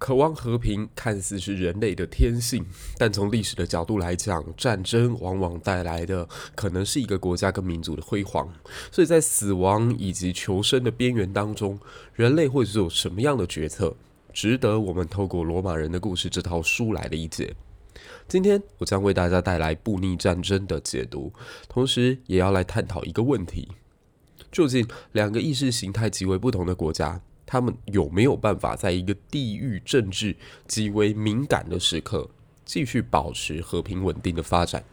渴望和平看似是人类的天性，但从历史的角度来讲，战争往往带来的可能是一个国家跟民族的辉煌。所以在死亡以及求生的边缘当中，人类会做什么样的决策，值得我们透过《罗马人的故事》这套书来理解。今天我将为大家带来布匿战争的解读，同时也要来探讨一个问题：究竟两个意识形态极为不同的国家，他们有没有办法在一个地域政治极为敏感的时刻，继续保持和平稳定的发展？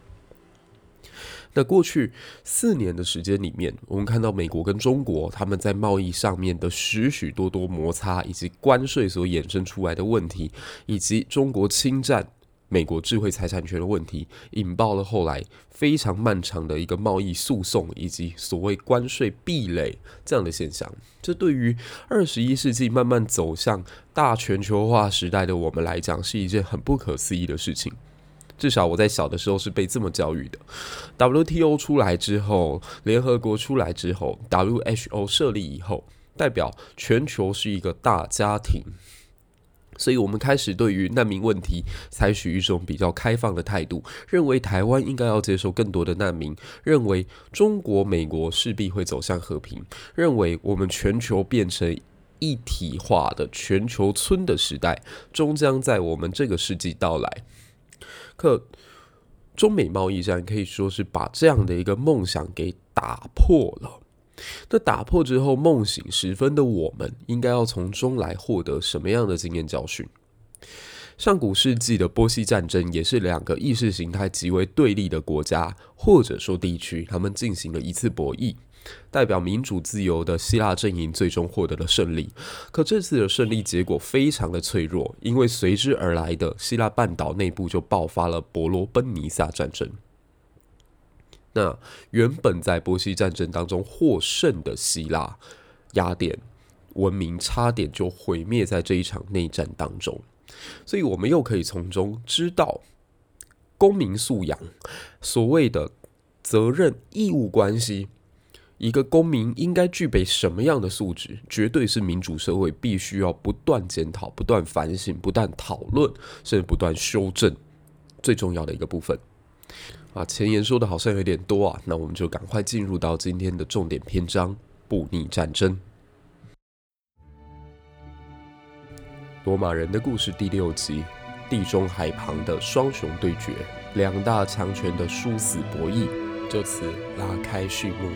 那过去四年的时间里面，我们看到美国跟中国他们在贸易上面的许许多多摩擦，以及关税所衍生出来的问题，以及中国侵占。美国智慧财产权的问题，引爆了后来非常漫长的一个贸易诉讼，以及所谓关税壁垒这样的现象。这对于二十一世纪慢慢走向大全球化时代的我们来讲，是一件很不可思议的事情。至少我在小的时候是被这么教育的。WTO 出来之后，联合国出来之后，WHO 设立以后，代表全球是一个大家庭。所以，我们开始对于难民问题采取一种比较开放的态度，认为台湾应该要接受更多的难民，认为中国、美国势必会走向和平，认为我们全球变成一体化的全球村的时代终将在我们这个世纪到来。可中美贸易战可以说是把这样的一个梦想给打破了。那打破之后，梦醒时分的我们，应该要从中来获得什么样的经验教训？上古世纪的波西战争，也是两个意识形态极为对立的国家，或者说地区，他们进行了一次博弈，代表民主自由的希腊阵营最终获得了胜利。可这次的胜利结果非常的脆弱，因为随之而来的希腊半岛内部就爆发了伯罗奔尼撒战争。那原本在波西战争当中获胜的希腊雅典文明，差点就毁灭在这一场内战当中。所以，我们又可以从中知道公民素养，所谓的责任义务关系，一个公民应该具备什么样的素质，绝对是民主社会必须要不断检讨、不断反省、不断讨论，甚至不断修正最重要的一个部分。啊，前言说的好像有点多啊，那我们就赶快进入到今天的重点篇章——布匿战争。罗马人的故事第六集：地中海旁的双雄对决，两大强权的殊死博弈，就此拉开序幕。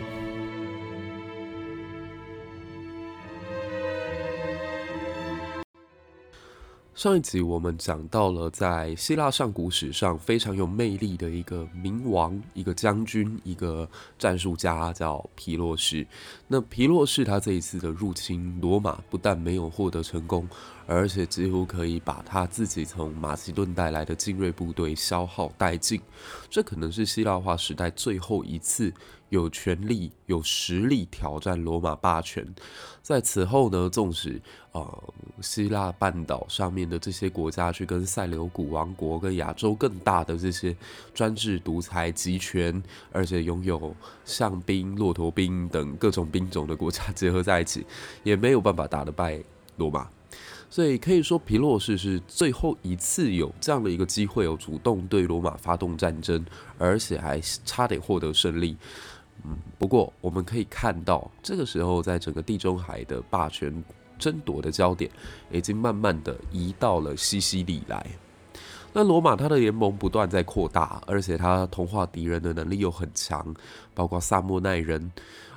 上一集我们讲到了，在希腊上古史上非常有魅力的一个冥王、一个将军、一个战术家，叫皮洛士。那皮洛士他这一次的入侵罗马，不但没有获得成功，而且几乎可以把他自己从马其顿带来的精锐部队消耗殆尽。这可能是希腊化时代最后一次。有权力、有实力挑战罗马霸权。在此后呢，纵使呃希腊半岛上面的这些国家去跟塞琉古王国、跟亚洲更大的这些专制独裁集权，而且拥有象兵、骆驼兵等各种兵种的国家 结合在一起，也没有办法打得败罗马。所以可以说，皮洛士是最后一次有这样的一个机会，有主动对罗马发动战争，而且还差点获得胜利。嗯，不过我们可以看到，这个时候在整个地中海的霸权争夺的焦点，已经慢慢的移到了西西里来。那罗马它的联盟不断在扩大，而且它同化敌人的能力又很强，包括萨莫奈人。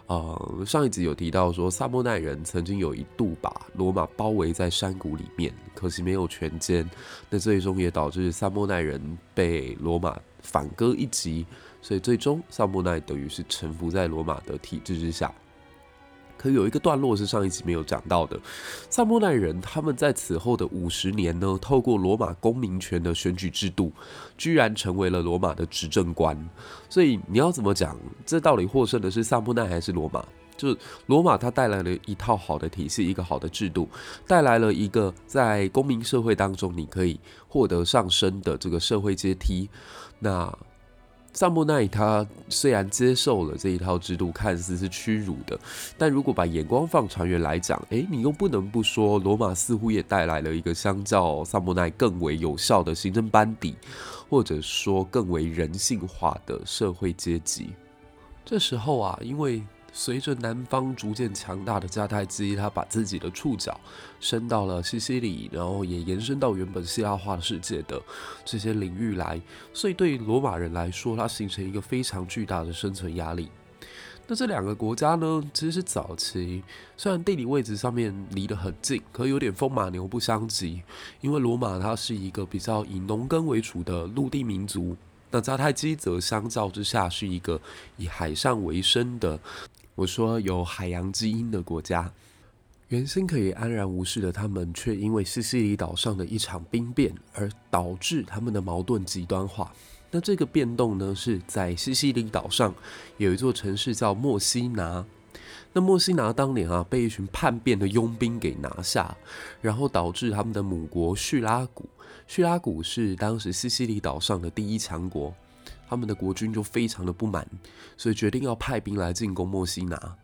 呃，上一集有提到说，萨莫奈人曾经有一度把罗马包围在山谷里面，可惜没有全歼。那最终也导致萨莫奈人被罗马反戈一击，所以最终萨莫奈等于是臣服在罗马的体制之下。可有一个段落是上一集没有讲到的，萨莫奈人他们在此后的五十年呢，透过罗马公民权的选举制度，居然成为了罗马的执政官。所以你要怎么讲？这到底获胜的是萨莫奈还是罗马？就是罗马它带来了一套好的体系，一个好的制度，带来了一个在公民社会当中你可以获得上升的这个社会阶梯。那萨莫奈他虽然接受了这一套制度，看似是屈辱的，但如果把眼光放长远来讲，诶，你又不能不说，罗马似乎也带来了一个相较萨莫奈更为有效的行政班底，或者说更为人性化的社会阶级。这时候啊，因为随着南方逐渐强大的迦太基，他把自己的触角伸到了西西里，然后也延伸到原本希腊化的世界的这些领域来，所以对于罗马人来说，它形成一个非常巨大的生存压力。那这两个国家呢，其实早期虽然地理位置上面离得很近，可有点风马牛不相及，因为罗马它是一个比较以农耕为主的陆地民族，那迦太基则相较之下是一个以海上为生的。我说有海洋基因的国家，原先可以安然无事的他们，却因为西西里岛上的一场兵变而导致他们的矛盾极端化。那这个变动呢，是在西西里岛上有一座城市叫墨西拿。那墨西拿当年啊，被一群叛变的佣兵给拿下，然后导致他们的母国叙拉古，叙拉古是当时西西里岛上的第一强国。他们的国君就非常的不满，所以决定要派兵来进攻墨西拿。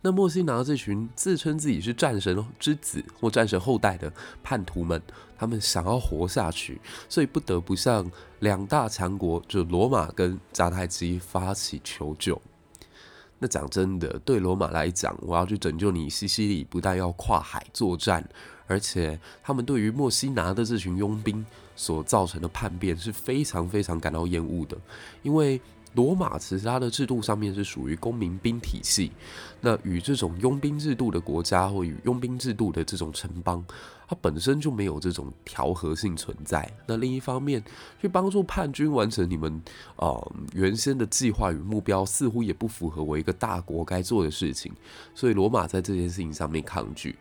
那墨西拿这群自称自己是战神之子或战神后代的叛徒们，他们想要活下去，所以不得不向两大强国，就罗马跟迦太基发起求救。那讲真的，对罗马来讲，我要去拯救你西西里，不但要跨海作战，而且他们对于墨西拿的这群佣兵所造成的叛变是非常非常感到厌恶的，因为罗马其实它的制度上面是属于公民兵体系，那与这种佣兵制度的国家或与佣兵制度的这种城邦，它本身就没有这种调和性存在。那另一方面，去帮助叛军完成你们呃原先的计划与目标，似乎也不符合我一个大国该做的事情，所以罗马在这件事情上面抗拒。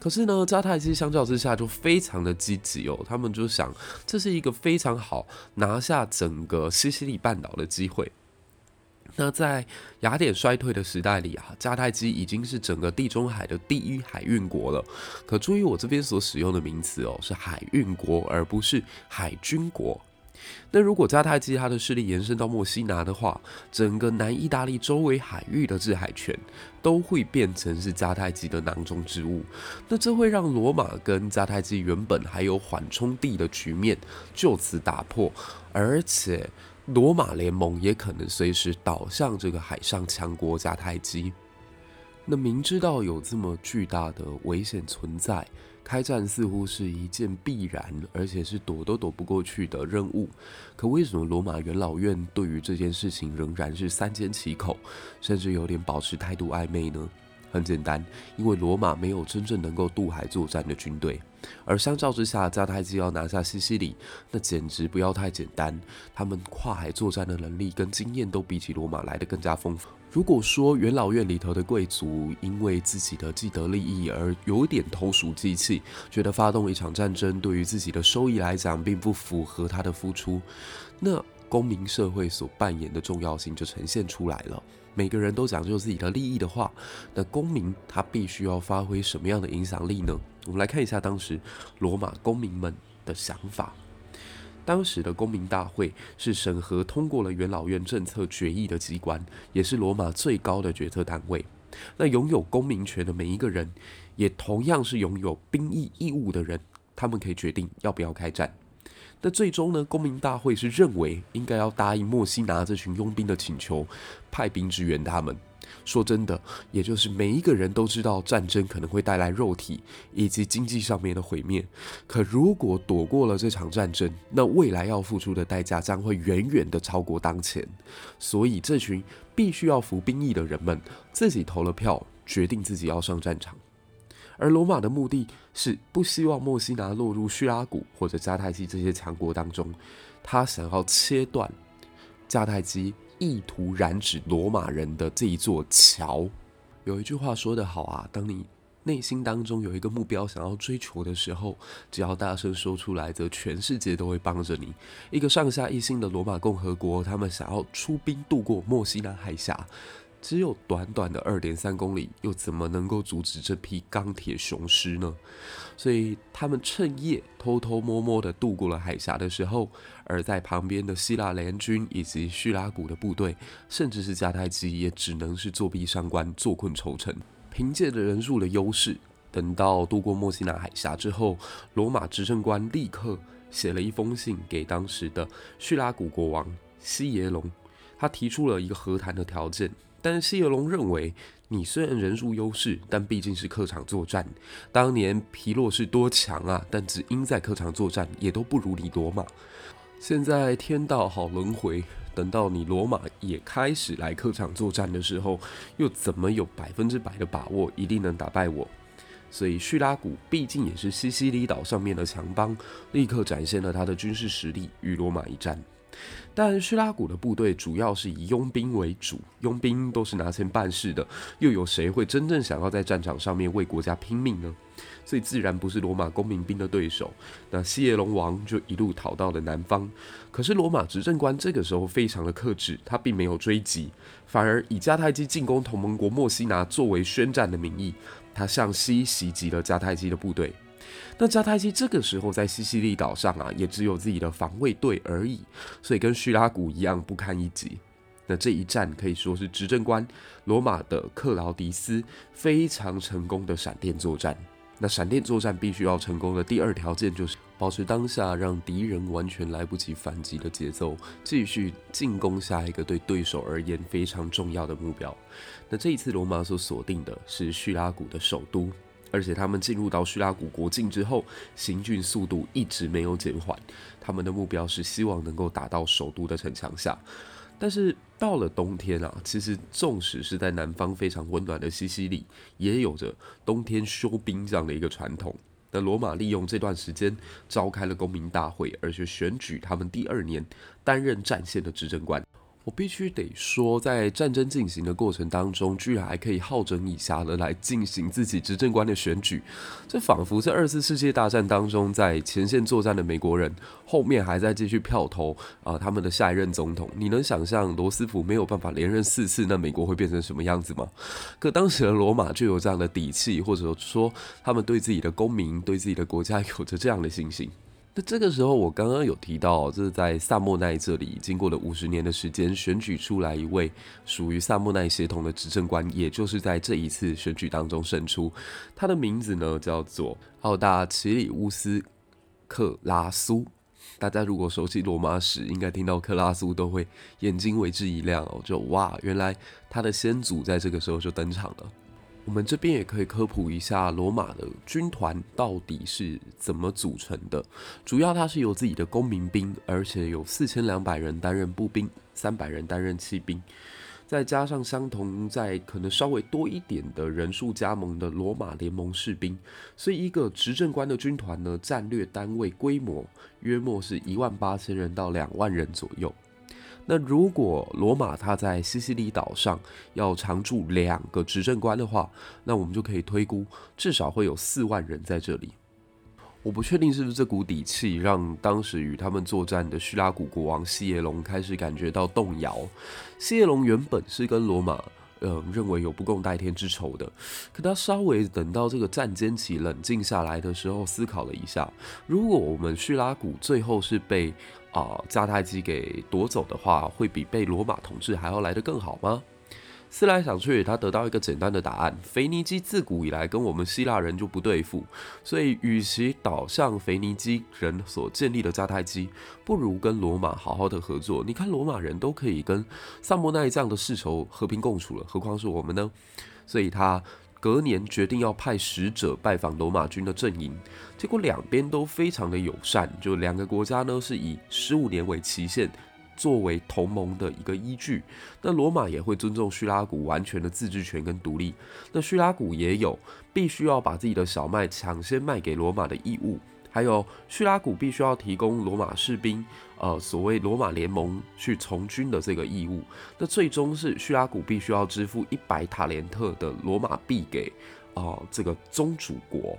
可是呢，迦太基相较之下就非常的积极哦，他们就想这是一个非常好拿下整个西西里半岛的机会。那在雅典衰退的时代里啊，迦太基已经是整个地中海的第一海运国了。可注意我这边所使用的名词哦，是海运国，而不是海军国。那如果迦太基他的势力延伸到墨西拿的话，整个南意大利周围海域的制海权都会变成是迦太基的囊中之物。那这会让罗马跟迦太基原本还有缓冲地的局面就此打破，而且罗马联盟也可能随时倒向这个海上强国迦太基。那明知道有这么巨大的危险存在，开战似乎是一件必然，而且是躲都躲不过去的任务。可为什么罗马元老院对于这件事情仍然是三缄其口，甚至有点保持态度暧昧呢？很简单，因为罗马没有真正能够渡海作战的军队，而相较之下，迦太基要拿下西西里，那简直不要太简单。他们跨海作战的能力跟经验都比起罗马来得更加丰富。如果说元老院里头的贵族因为自己的既得利益而有点投鼠忌器，觉得发动一场战争对于自己的收益来讲并不符合他的付出，那公民社会所扮演的重要性就呈现出来了。每个人都讲究自己的利益的话，那公民他必须要发挥什么样的影响力呢？我们来看一下当时罗马公民们的想法。当时的公民大会是审核通过了元老院政策决议的机关，也是罗马最高的决策单位。那拥有公民权的每一个人，也同样是拥有兵役义务的人，他们可以决定要不要开战。但最终呢，公民大会是认为应该要答应墨西拿这群佣兵的请求，派兵支援他们。说真的，也就是每一个人都知道战争可能会带来肉体以及经济上面的毁灭。可如果躲过了这场战争，那未来要付出的代价将会远远的超过当前。所以，这群必须要服兵役的人们自己投了票，决定自己要上战场。而罗马的目的是不希望墨西拿落入叙拉古或者迦太基这些强国当中，他想要切断迦太基意图染指罗马人的这一座桥。有一句话说得好啊，当你内心当中有一个目标想要追求的时候，只要大声说出来，则全世界都会帮着你。一个上下一心的罗马共和国，他们想要出兵渡过墨西拿海峡。只有短短的二点三公里，又怎么能够阻止这批钢铁雄狮呢？所以他们趁夜偷偷摸摸地渡过了海峡的时候，而在旁边的希腊联军以及叙拉古的部队，甚至是迦太基，也只能是作壁上观，坐困愁城。凭借着人数的优势，等到渡过墨西拿海峡之后，罗马执政官立刻写了一封信给当时的叙拉古国王西耶龙，他提出了一个和谈的条件。但西耶龙认为，你虽然人数优势，但毕竟是客场作战。当年皮洛士多强啊，但只因在客场作战，也都不如你罗马。现在天道好轮回，等到你罗马也开始来客场作战的时候，又怎么有百分之百的把握一定能打败我？所以叙拉古毕竟也是西西里岛上面的强邦，立刻展现了他的军事实力，与罗马一战。但叙拉古的部队主要是以佣兵为主，佣兵都是拿钱办事的，又有谁会真正想要在战场上面为国家拼命呢？所以自然不是罗马公民兵的对手。那西耶龙王就一路逃到了南方。可是罗马执政官这个时候非常的克制，他并没有追击，反而以迦太基进攻同盟国墨西拿作为宣战的名义，他向西袭击了迦太基的部队。那迦太基这个时候在西西里岛上啊，也只有自己的防卫队而已，所以跟叙拉古一样不堪一击。那这一战可以说是执政官罗马的克劳迪斯非常成功的闪电作战。那闪电作战必须要成功的第二条件就是保持当下让敌人完全来不及反击的节奏，继续进攻下一个对对手而言非常重要的目标。那这一次罗马所锁定的是叙拉古的首都。而且他们进入到叙拉古国境之后，行军速度一直没有减缓。他们的目标是希望能够打到首都的城墙下。但是到了冬天啊，其实纵使是在南方非常温暖的西西里，也有着冬天休兵这样的一个传统。那罗马利用这段时间召开了公民大会，而且选举他们第二年担任战线的执政官。我必须得说，在战争进行的过程当中，居然还可以好整以暇的来进行自己执政官的选举，这仿佛是二次世界大战当中在前线作战的美国人后面还在继续票投啊、他们的下一任总统。你能想象罗斯福没有办法连任四次，那美国会变成什么样子吗？可当时的罗马就有这样的底气，或者说他们对自己的公民、对自己的国家有着这样的信心。那这个时候，我刚刚有提到，这是在萨莫奈这里，经过了五十年的时间，选举出来一位属于萨莫奈协同的执政官，也就是在这一次选举当中胜出。他的名字呢，叫做奥大奇里乌斯克拉苏。大家如果熟悉罗马史，应该听到克拉苏都会眼睛为之一亮哦，就哇，原来他的先祖在这个时候就登场了。我们这边也可以科普一下罗马的军团到底是怎么组成的。主要它是由自己的公民兵，而且有四千两百人担任步兵，三百人担任骑兵，再加上相同在可能稍微多一点的人数加盟的罗马联盟士兵，所以一个执政官的军团呢，战略单位规模约莫是一万八千人到两万人左右。那如果罗马他在西西里岛上要常驻两个执政官的话，那我们就可以推估至少会有四万人在这里。我不确定是不是这股底气让当时与他们作战的叙拉古国王西耶龙开始感觉到动摇。西耶龙原本是跟罗马，嗯，认为有不共戴天之仇的，可他稍微等到这个战间期冷静下来的时候，思考了一下，如果我们叙拉古最后是被啊，迦太基给夺走的话，会比被罗马统治还要来得更好吗？思来想去，他得到一个简单的答案：腓尼基自古以来跟我们希腊人就不对付，所以与其倒向腓尼基人所建立的迦太基，不如跟罗马好好的合作。你看，罗马人都可以跟萨莫奈这样的世仇和平共处了，何况是我们呢？所以他隔年决定要派使者拜访罗马军的阵营，结果两边都非常的友善，就两个国家呢是以十五年为期限。作为同盟的一个依据，那罗马也会尊重叙拉古完全的自治权跟独立。那叙拉古也有必须要把自己的小麦抢先卖给罗马的义务，还有叙拉古必须要提供罗马士兵，呃，所谓罗马联盟去从军的这个义务。那最终是叙拉古必须要支付一百塔连特的罗马币给，呃，这个宗主国。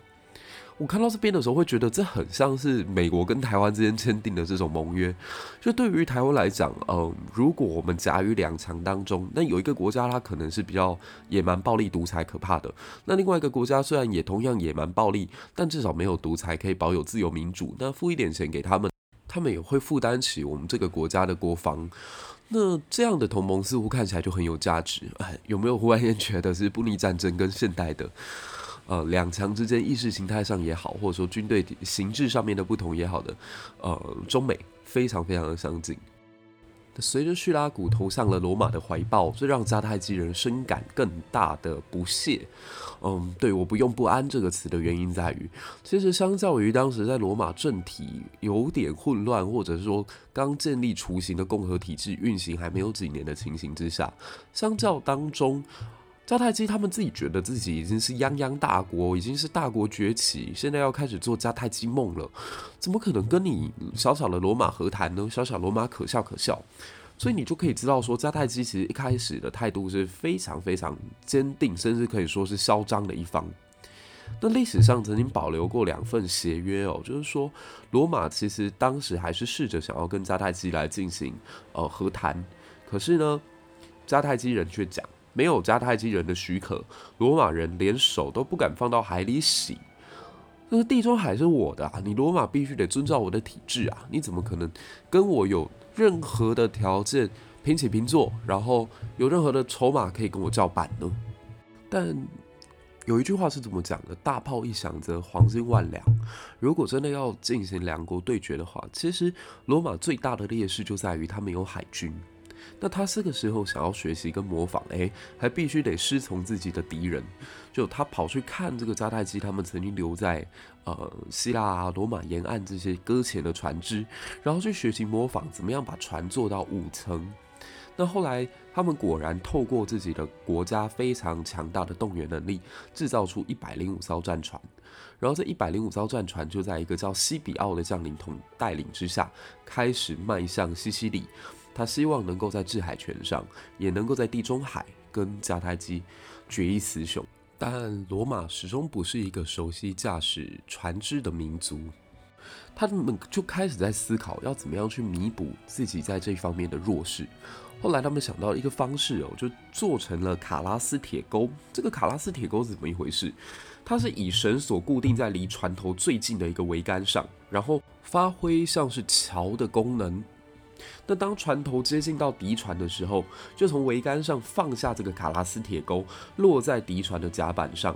我看到这边的时候，会觉得这很像是美国跟台湾之间签订的这种盟约。就对于台湾来讲，嗯，如果我们夹于两强当中，那有一个国家它可能是比较野蛮、暴力、独裁、可怕的；那另外一个国家虽然也同样野蛮、暴力，但至少没有独裁，可以保有自由民主。那付一点钱给他们，他们也会负担起我们这个国家的国防。那这样的同盟似乎看起来就很有价值。哎，有没有忽然间觉得是布匿战争跟现代的？呃，两强之间意识形态上也好，或者说军队形制上面的不同也好的，呃，中美非常非常的相近。随着叙拉古投向了罗马的怀抱，这让迦太基人深感更大的不屑。嗯，对，我不用“不安”这个词的原因在于，其实相较于当时在罗马政体有点混乱，或者是说刚建立雏形的共和体制运行还没有几年的情形之下，相较当中。迦太基他们自己觉得自己已经是泱泱大国，已经是大国崛起，现在要开始做迦太基梦了，怎么可能跟你小小的罗马和谈呢？小小罗马可笑可笑，所以你就可以知道说，迦太基其实一开始的态度是非常非常坚定，甚至可以说是嚣张的一方。那历史上曾经保留过两份协约哦，就是说罗马其实当时还是试着想要跟迦太基来进行呃和谈，可是呢，迦太基人却讲。没有迦太基人的许可，罗马人连手都不敢放到海里洗。那个地中海是我的啊，你罗马必须得遵照我的体制啊！你怎么可能跟我有任何的条件平起平坐，然后有任何的筹码可以跟我叫板呢？但有一句话是怎么讲的？大炮一响则黄金万两。如果真的要进行两国对决的话，其实罗马最大的劣势就在于他们有海军。那他这个时候想要学习跟模仿，哎，还必须得师从自己的敌人。就他跑去看这个迦太基，他们曾经留在呃希腊啊、罗马沿岸这些搁浅的船只，然后去学习模仿怎么样把船做到五层。那后来他们果然透过自己的国家非常强大的动员能力，制造出一百零五艘战船。然后这一百零五艘战船就在一个叫西比奥的将领同带领之下，开始迈向西西里。他希望能够在制海权上，也能够在地中海跟迦太基决一雌雄。但罗马始终不是一个熟悉驾驶船只的民族，他们就开始在思考要怎么样去弥补自己在这方面的弱势。后来他们想到一个方式哦，就做成了卡拉斯铁钩。这个卡拉斯铁钩是怎么一回事？它是以绳索固定在离船头最近的一个桅杆上，然后发挥像是桥的功能。那当船头接近到敌船的时候，就从桅杆上放下这个卡拉斯铁钩，落在敌船的甲板上。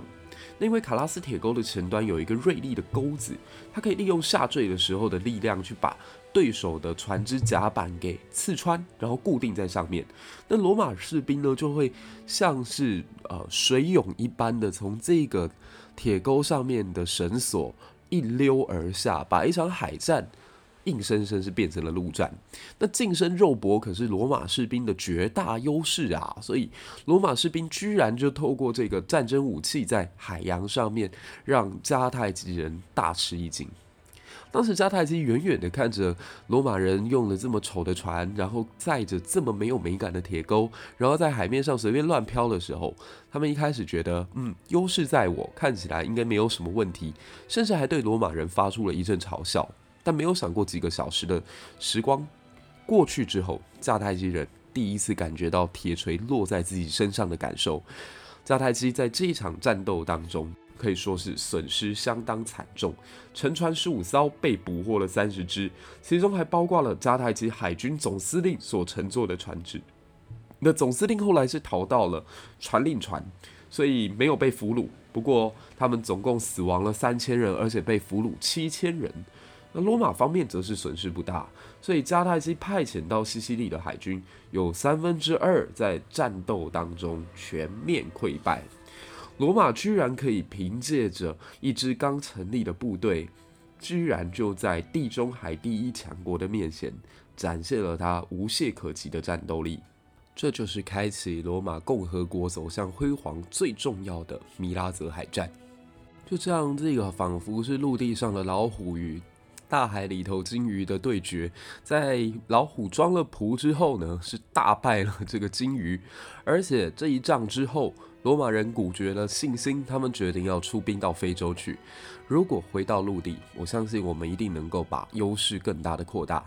那因为卡拉斯铁钩的前端有一个锐利的钩子，它可以利用下坠的时候的力量去把对手的船只甲板给刺穿，然后固定在上面。那罗马士兵呢，就会像是呃水涌一般的从这个铁钩上面的绳索一溜而下，把一场海战。硬生生是变成了陆战，那近身肉搏可是罗马士兵的绝大优势啊！所以罗马士兵居然就透过这个战争武器在海洋上面让迦太基人大吃一惊。当时迦太基远远的看着罗马人用了这么丑的船，然后载着这么没有美感的铁钩，然后在海面上随便乱飘的时候，他们一开始觉得，嗯，优势在我，看起来应该没有什么问题，甚至还对罗马人发出了一阵嘲笑。但没有想过几个小时的时光过去之后，迦太基人第一次感觉到铁锤落在自己身上的感受。迦太基在这一场战斗当中可以说是损失相当惨重，沉船十五艘，被捕获了三十只，其中还包括了迦太基海军总司令所乘坐的船只。那总司令后来是逃到了传令船，所以没有被俘虏。不过他们总共死亡了三千人，而且被俘虏七千人。那罗马方面则是损失不大，所以迦太基派遣到西西里的海军有三分之二在战斗当中全面溃败。罗马居然可以凭借着一支刚成立的部队，居然就在地中海第一强国的面前展现了他无懈可击的战斗力。这就是开启罗马共和国走向辉煌最重要的米拉泽海战。就这样，这个仿佛是陆地上的老虎与大海里头鲸鱼的对决，在老虎装了仆之后呢，是大败了这个鲸鱼。而且这一仗之后，罗马人鼓绝了信心，他们决定要出兵到非洲去。如果回到陆地，我相信我们一定能够把优势更大的扩大。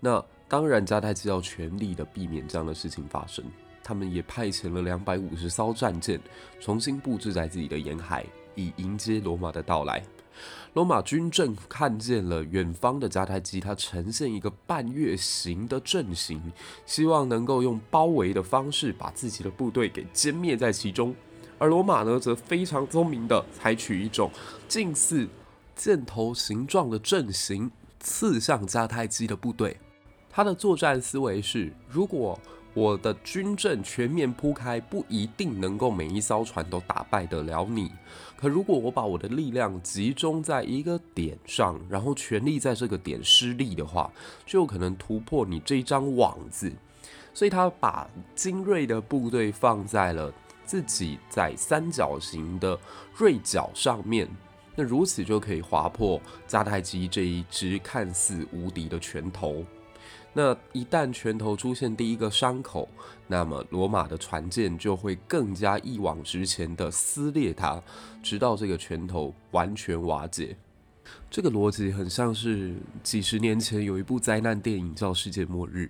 那当然，迦太基要全力的避免这样的事情发生，他们也派遣了两百五十艘战舰，重新布置在自己的沿海，以迎接罗马的到来。罗马军政看见了远方的迦太基，它呈现一个半月形的阵型，希望能够用包围的方式把自己的部队给歼灭在其中。而罗马呢，则非常聪明的采取一种近似箭头形状的阵型，刺向迦太基的部队。他的作战思维是：如果我的军阵全面铺开，不一定能够每一艘船都打败得了你。可如果我把我的力量集中在一个点上，然后全力在这个点施力的话，就有可能突破你这张网子。所以他把精锐的部队放在了自己在三角形的锐角上面，那如此就可以划破迦太基这一支看似无敌的拳头。那一旦拳头出现第一个伤口，那么罗马的船舰就会更加一往直前的撕裂它，直到这个拳头完全瓦解。这个逻辑很像是几十年前有一部灾难电影叫《世界末日》，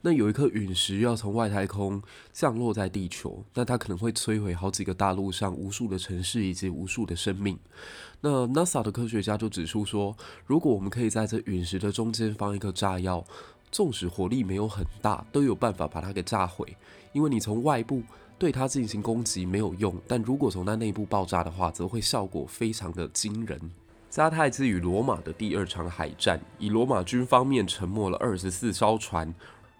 那有一颗陨石要从外太空降落在地球，那它可能会摧毁好几个大陆上无数的城市以及无数的生命。那 NASA 的科学家就指出说，如果我们可以在这陨石的中间放一颗炸药。纵使火力没有很大，都有办法把它给炸毁。因为你从外部对它进行攻击没有用，但如果从它内部爆炸的话，则会效果非常的惊人。迦太基与罗马的第二场海战，以罗马军方面沉没了二十四艘船，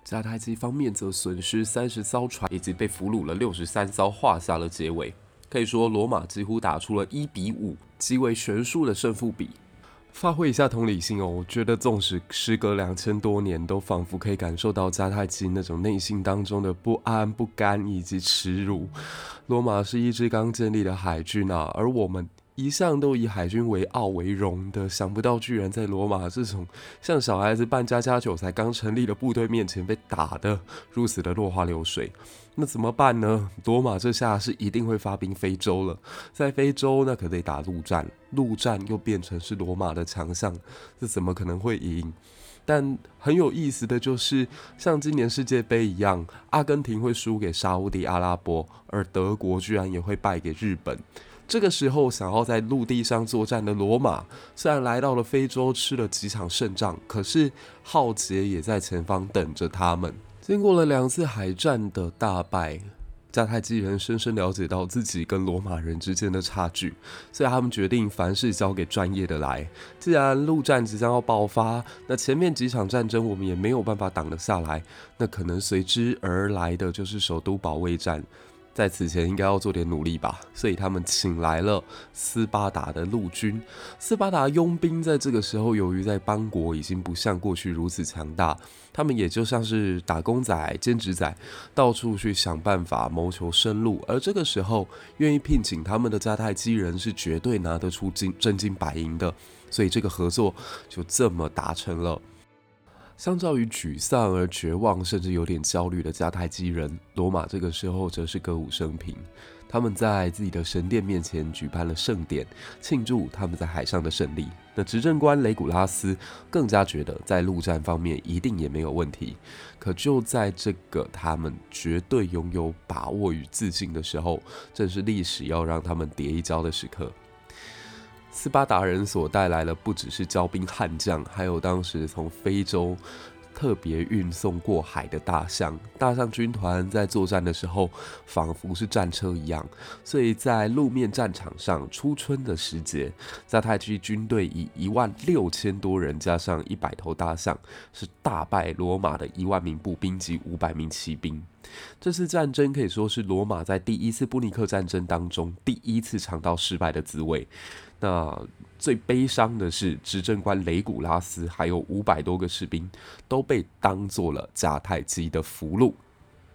迦太基方面则损失三十艘船，以及被俘虏了六十三艘，画下了结尾。可以说，罗马几乎打出了一比五，极为悬殊的胜负比。发挥一下同理心哦，我觉得纵使时隔两千多年，都仿佛可以感受到迦太基那种内心当中的不安、不甘以及耻辱。罗马是一支刚建立的海军啊，而我们一向都以海军为傲为荣的，想不到居然在罗马这种像小孩子扮家家酒才刚成立的部队面前被打得如此的落花流水。那怎么办呢？罗马这下是一定会发兵非洲了。在非洲，那可得打陆战，陆战又变成是罗马的强项，这怎么可能会赢？但很有意思的就是，像今年世界杯一样，阿根廷会输给沙乌地阿拉伯，而德国居然也会败给日本。这个时候，想要在陆地上作战的罗马，虽然来到了非洲吃了几场胜仗，可是浩劫也在前方等着他们。经过了两次海战的大败，迦太基人深深了解到自己跟罗马人之间的差距，所以他们决定凡事交给专业的来。既然陆战即将要爆发，那前面几场战争我们也没有办法挡得下来，那可能随之而来的就是首都保卫战。在此前应该要做点努力吧，所以他们请来了斯巴达的陆军。斯巴达佣兵在这个时候，由于在邦国已经不像过去如此强大，他们也就像是打工仔、兼职仔，到处去想办法谋求生路。而这个时候，愿意聘请他们的迦太基人是绝对拿得出金真金白银的，所以这个合作就这么达成了。相较于沮丧而绝望，甚至有点焦虑的迦太基人，罗马这个时候则是歌舞升平。他们在自己的神殿面前举办了盛典，庆祝他们在海上的胜利。那执政官雷古拉斯更加觉得在陆战方面一定也没有问题。可就在这个他们绝对拥有把握与自信的时候，正是历史要让他们跌一跤的时刻。斯巴达人所带来的不只是骄兵悍将，还有当时从非洲特别运送过海的大象。大象军团在作战的时候，仿佛是战车一样，所以在路面战场上，初春的时节，迦太基军队以一万六千多人加上一百头大象，是大败罗马的一万名步兵及五百名骑兵。这次战争可以说是罗马在第一次布尼克战争当中第一次尝到失败的滋味。那最悲伤的是，执政官雷古拉斯还有五百多个士兵都被当做了迦太基的俘虏。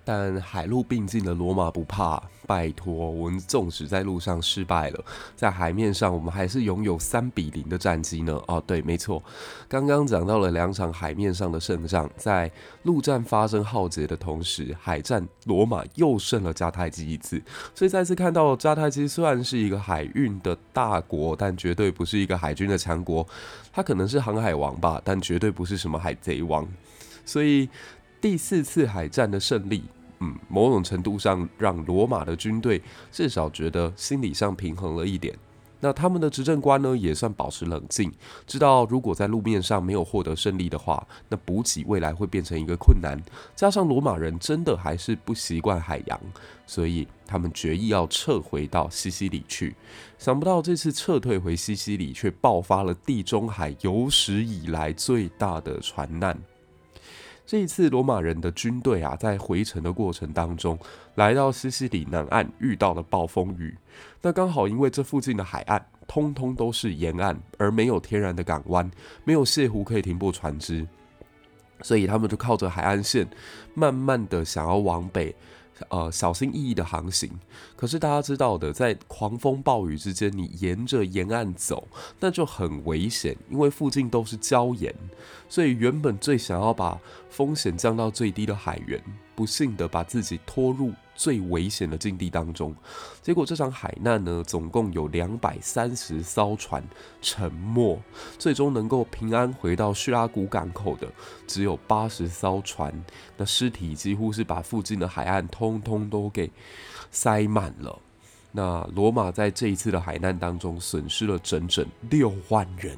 但海陆并进的罗马不怕，拜托，我们纵使在路上失败了，在海面上我们还是拥有三比零的战绩呢。哦，对，没错，刚刚讲到了两场海面上的胜仗，在陆战发生浩劫的同时，海战罗马又胜了迦太基一次，所以再次看到迦太基虽然是一个海运的大国，但绝对不是一个海军的强国。他可能是航海王吧，但绝对不是什么海贼王。所以第四次海战的胜利。嗯，某种程度上让罗马的军队至少觉得心理上平衡了一点。那他们的执政官呢，也算保持冷静，知道如果在路面上没有获得胜利的话，那补给未来会变成一个困难。加上罗马人真的还是不习惯海洋，所以他们决意要撤回到西西里去。想不到这次撤退回西西里，却爆发了地中海有史以来最大的船难。这一次，罗马人的军队啊，在回程的过程当中，来到西西里南岸，遇到了暴风雨。那刚好因为这附近的海岸通通都是沿岸，而没有天然的港湾，没有泻湖可以停泊船只，所以他们就靠着海岸线，慢慢的想要往北。呃，小心翼翼的航行。可是大家知道的，在狂风暴雨之间，你沿着沿岸走，那就很危险，因为附近都是礁岩。所以原本最想要把风险降到最低的海员，不幸的把自己拖入最危险的境地当中。结果这场海难呢，总共有两百三十艘船沉没，最终能够平安回到叙拉古港口的只有八十艘船。那尸体几乎是把附近的海岸通通都给塞满了。那罗马在这一次的海难当中损失了整整六万人，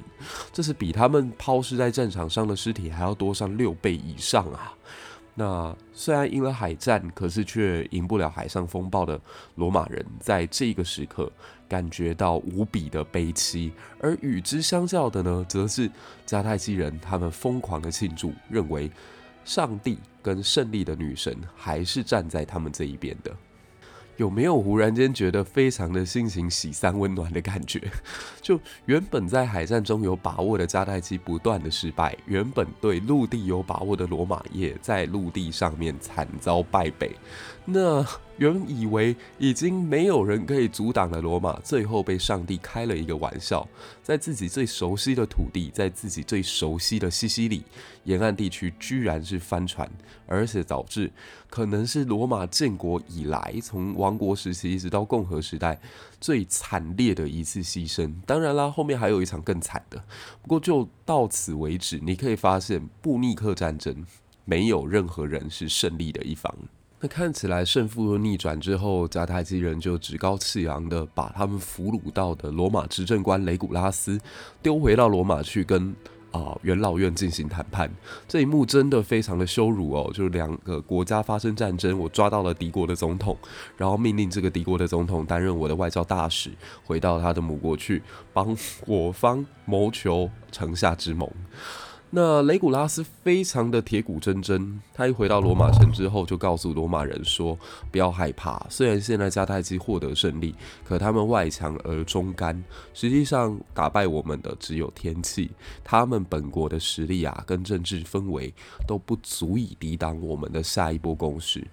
这是比他们抛尸在战场上的尸体还要多上六倍以上啊！那虽然赢了海战，可是却赢不了海上风暴的罗马人，在这个时刻感觉到无比的悲戚，而与之相较的呢，则是迦太基人，他们疯狂的庆祝，认为上帝跟胜利的女神还是站在他们这一边的。有没有忽然间觉得非常的心情喜三温暖的感觉？就原本在海战中有把握的迦太基不断的失败，原本对陆地有把握的罗马也在陆地上面惨遭败北。那原以为已经没有人可以阻挡了罗马，最后被上帝开了一个玩笑，在自己最熟悉的土地，在自己最熟悉的西西里沿岸地区，居然是翻船，而且导致可能是罗马建国以来从王国时期一直到共和时代最惨烈的一次牺牲。当然啦，后面还有一场更惨的。不过就到此为止，你可以发现布尼克战争没有任何人是胜利的一方。那看起来胜负逆转之后，迦太基人就趾高气扬的把他们俘虏到的罗马执政官雷古拉斯丢回到罗马去跟啊、元老院进行谈判。这一幕真的非常的羞辱哦，就是两个国家发生战争，我抓到了敌国的总统，然后命令这个敌国的总统担任我的外交大使，回到他的母国去帮我方谋求城下之盟。那雷古拉斯非常的铁骨铮铮，他一回到罗马城之后，就告诉罗马人说：“不要害怕，虽然现在迦太基获得胜利，可他们外强而中干，实际上打败我们的只有天气，他们本国的实力啊，跟政治氛围都不足以抵挡我们的下一波攻势。”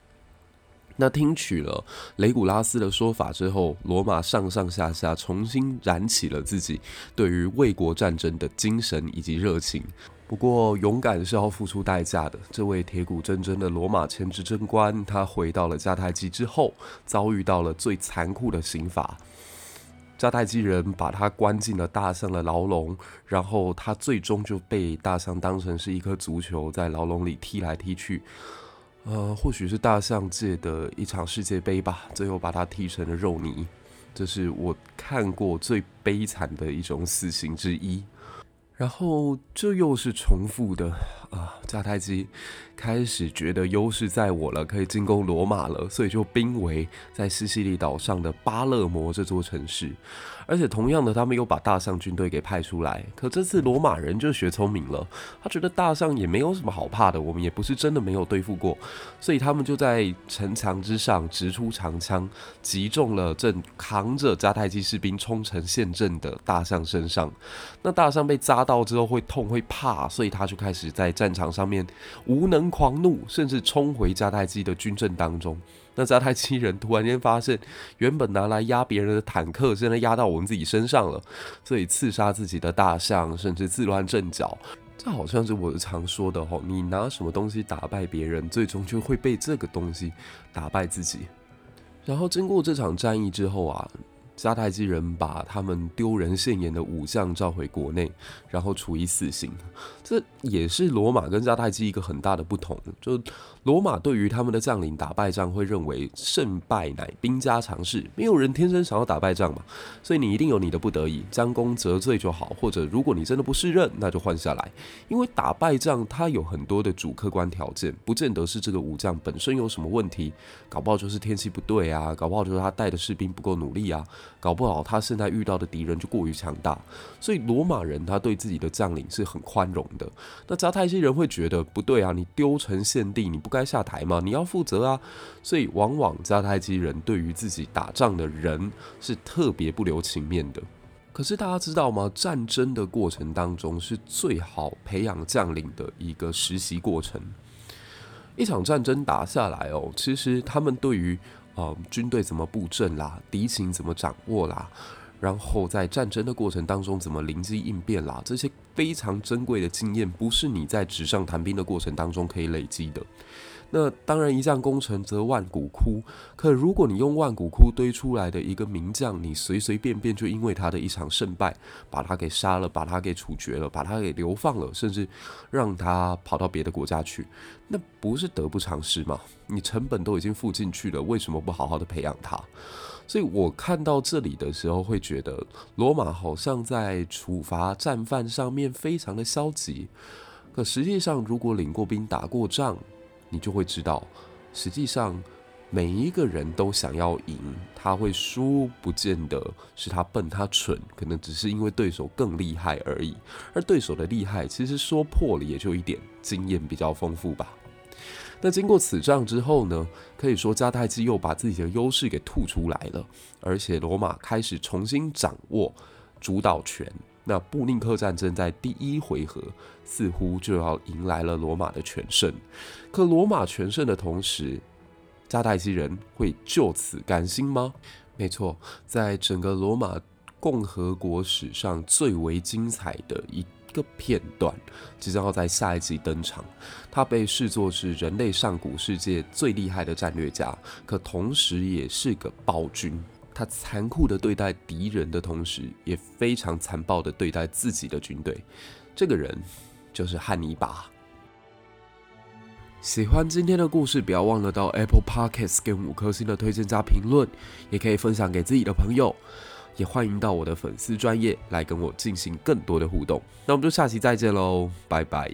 那听取了雷古拉斯的说法之后，罗马上上下下重新燃起了自己对于卫国战争的精神以及热情。不过，勇敢是要付出代价的。这位铁骨铮铮的罗马前执政官，他回到了迦太基之后，遭遇到了最残酷的刑罚。迦太基人把他关进了大象的牢笼，然后他最终就被大象当成是一颗足球，在牢笼里踢来踢去。呃，或许是大象界的一场世界杯吧，最后把他踢成了肉泥。这是我看过最悲惨的一种死刑之一。然后这又是重复的啊，迦太基开始觉得优势在我了，可以进攻罗马了，所以就兵围在西西里岛上的巴勒摩这座城市。而且同样的，他们又把大象军队给派出来。可这次罗马人就学聪明了，他觉得大象也没有什么好怕的，我们也不是真的没有对付过，所以他们就在城墙之上直出长枪，击中了正扛着迦太基士兵冲城陷阵的大象身上。那大象被扎到之后会痛会怕，所以他就开始在战场上面无能狂怒，甚至冲回迦太基的军阵当中。那迦太基人突然间发现，原本拿来压别人的坦克，现在压到我们自己身上了，所以刺杀自己的大象，甚至自乱阵脚。这好像是我常说的吼，你拿什么东西打败别人，最终就会被这个东西打败自己。然后经过这场战役之后啊。迦太基人把他们丢人现眼的武将召回国内，然后处以死刑。这也是罗马跟迦太基一个很大的不同。就罗马对于他们的将领打败仗，会认为胜败乃兵家常事，没有人天生想要打败仗嘛。所以你一定有你的不得已，将功折罪就好。或者如果你真的不胜任，那就换下来。因为打败仗它有很多的主客观条件，不见得是这个武将本身有什么问题，搞不好就是天气不对啊，搞不好就是他带的士兵不够努力啊。搞不好他现在遇到的敌人就过于强大，所以罗马人他对自己的将领是很宽容的。那迦太基人会觉得不对啊，你丢城献地，你不该下台吗？你要负责啊。所以往往迦太基人对于自己打仗的人是特别不留情面的。可是大家知道吗？战争的过程当中是最好培养将领的一个实习过程。一场战争打下来哦，其实他们对于呃，军队怎么布阵啦？敌情怎么掌握啦？然后在战争的过程当中怎么灵机应变啦？这些非常珍贵的经验，不是你在纸上谈兵的过程当中可以累积的。那当然，一将功成则万骨枯。可如果你用万骨枯堆出来的一个名将，你随随便便就因为他的一场胜败，把他给杀了，把他给处决了，把他给流放了，甚至让他跑到别的国家去，那不是得不偿失吗？你成本都已经付进去了，为什么不好好的培养他？所以我看到这里的时候，会觉得罗马好像在处罚战犯上面非常的消极。可实际上，如果领过兵、打过仗，你就会知道，实际上每一个人都想要赢，他会输，不见得是他笨、他蠢，可能只是因为对手更厉害而已。而对手的厉害，其实说破了也就一点，经验比较丰富吧。那经过此仗之后呢，可以说迦太基又把自己的优势给吐出来了，而且罗马开始重新掌握主导权。那布匿克战争在第一回合似乎就要迎来了罗马的全胜，可罗马全胜的同时，迦太基人会就此甘心吗？没错，在整个罗马共和国史上最为精彩的一个片段，即将要在下一集登场。他被视作是人类上古世界最厉害的战略家，可同时也是个暴君。他残酷的对待敌人的同时，也非常残暴的对待自己的军队。这个人就是汉尼拔。喜欢今天的故事，不要忘了到 Apple Podcast 给五颗星的推荐加评论，也可以分享给自己的朋友。也欢迎到我的粉丝专业来跟我进行更多的互动。那我们就下期再见喽，拜拜。